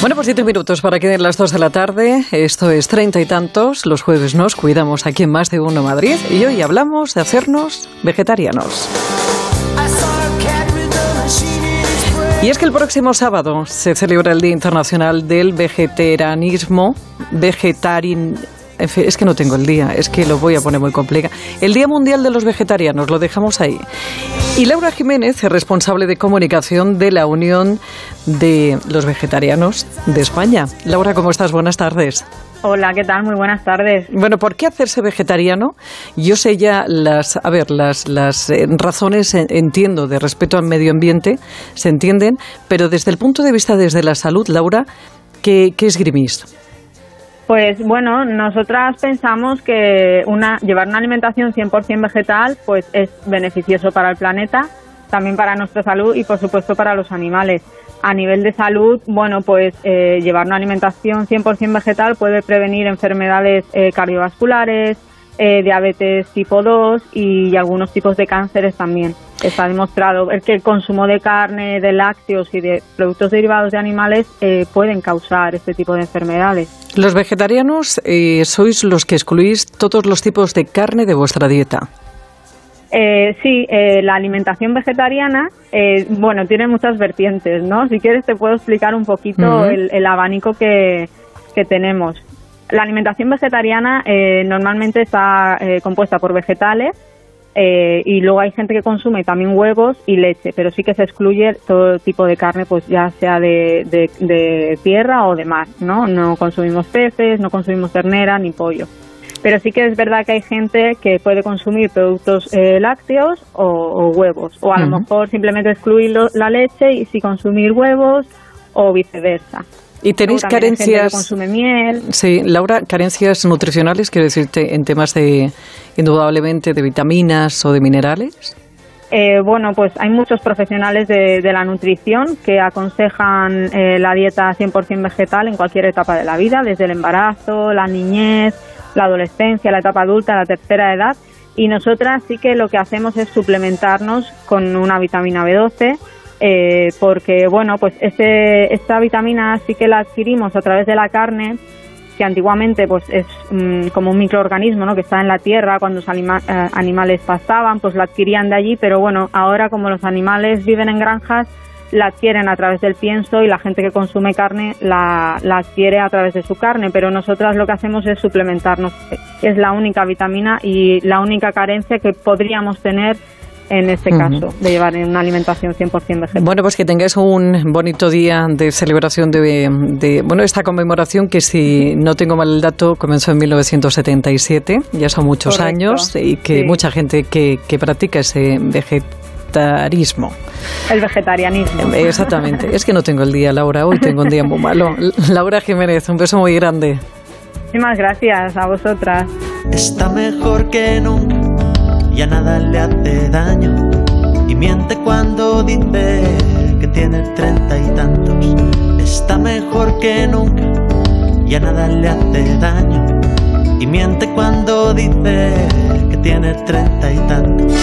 Bueno, pues siete minutos para que den las dos de la tarde. Esto es treinta y tantos. Los jueves nos cuidamos aquí en Más de Uno Madrid y hoy hablamos de hacernos vegetarianos. Y es que el próximo sábado se celebra el Día Internacional del Vegetarianismo, Vegetarin es que no tengo el día, es que lo voy a poner muy complicado. El Día Mundial de los Vegetarianos, lo dejamos ahí. Y Laura Jiménez es responsable de comunicación de la Unión de los Vegetarianos de España. Laura, ¿cómo estás? Buenas tardes. Hola, ¿qué tal? Muy buenas tardes. Bueno, ¿por qué hacerse vegetariano? Yo sé ya las, a ver, las, las eh, razones, entiendo, de respeto al medio ambiente, se entienden, pero desde el punto de vista desde la salud, Laura, ¿qué, qué esgrimís? Pues bueno, nosotras pensamos que una, llevar una alimentación 100% vegetal pues es beneficioso para el planeta, también para nuestra salud y por supuesto para los animales. A nivel de salud, bueno, pues eh, llevar una alimentación 100% vegetal puede prevenir enfermedades eh, cardiovasculares, eh, diabetes tipo 2 y algunos tipos de cánceres también. Está demostrado que el consumo de carne, de lácteos y de productos derivados de animales eh, pueden causar este tipo de enfermedades. Los vegetarianos eh, sois los que excluís todos los tipos de carne de vuestra dieta. sí, la alimentación vegetariana, bueno, tiene muchas vertientes, ¿no? Si quieres te puedo explicar un poquito el, el, abanico que, que tenemos. La alimentación vegetariana eh, normalmente está eh, compuesta por vegetales eh, y luego hay gente que consume también huevos y leche, pero sí que se excluye todo tipo de carne, pues ya sea de, de, tierra o de mar, ¿no? No consumimos peces, no consumimos ternera ni pollo. Pero sí que es verdad que hay gente que puede consumir productos lácteos o, huevos, o a lo mejor simplemente excluir la leche y sí consumir huevos o viceversa. ¿Y tenéis carencias? consume miel. Sí, Laura, carencias nutricionales, quiero decirte, en temas de, indudablemente, de vitaminas o de minerales. Eh, bueno, pues hay muchos profesionales de, la nutrición que aconsejan eh, la dieta 100% vegetal en cualquier etapa de la vida, desde el embarazo, la niñez, la adolescencia, la etapa adulta, la tercera edad. Y nosotras sí que lo que hacemos es suplementarnos con una vitamina B12, eh, porque bueno, pues este, esta vitamina sí que la adquirimos a través de la carne, que antiguamente pues es mm, como un microorganismo ¿no? que está en la tierra cuando los eh, animales pastaban, pues la adquirían de allí, pero bueno, ahora como los animales viven en granjas, la adquieren a través del pienso y la gente que consume carne la, la adquiere a través de su carne, pero nosotras lo que hacemos es suplementarnos, es la única vitamina y la única carencia que podríamos tener en este caso, de llevar una alimentación 100% vegetal. Bueno, pues que tengáis un bonito día de celebración de, bueno, esta conmemoración que si no tengo mal el dato comenzó en 1977, ya son muchos años y que mucha gente que, que practica ese vegetarismo. El vegetarianismo. Exactamente. Es que no tengo el día, Laura. Hoy tengo un día muy malo. Laura Jiménez, un beso muy grande. Muchísimas gracias a vosotras. Está mejor que nunca ya nada le hace daño y miente cuando dice que tiene treinta y tantos. Está mejor que nunca, ya nada le hace daño y miente cuando dice que tiene treinta y tantos.